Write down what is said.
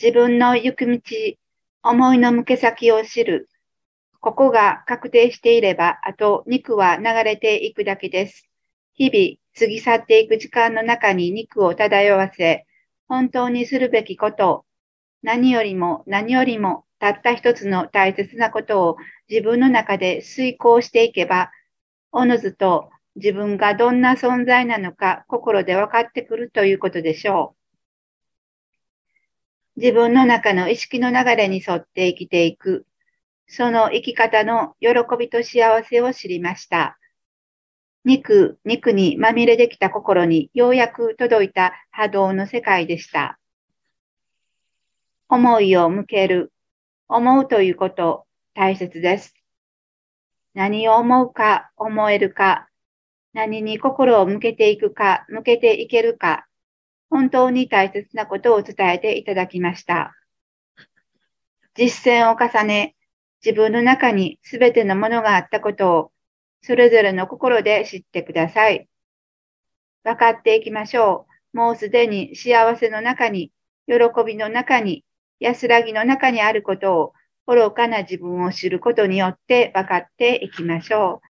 自分の行く道、思いの向け先を知る。ここが確定していれば、あと肉は流れていくだけです。日々、過ぎ去っていく時間の中に肉を漂わせ、本当にするべきこと、何よりも何よりもたった一つの大切なことを自分の中で遂行していけば、おのずと自分がどんな存在なのか心で分かってくるということでしょう。自分の中の意識の流れに沿って生きていく、その生き方の喜びと幸せを知りました。肉、肉にまみれできた心にようやく届いた波動の世界でした。思いを向ける、思うということ大切です。何を思うか、思えるか、何に心を向けていくか、向けていけるか、本当に大切なことを伝えていただきました。実践を重ね、自分の中にすべてのものがあったことを、それぞれの心で知ってください。分かっていきましょう。もうすでに幸せの中に、喜びの中に、安らぎの中にあることを、愚かな自分を知ることによって分かっていきましょう。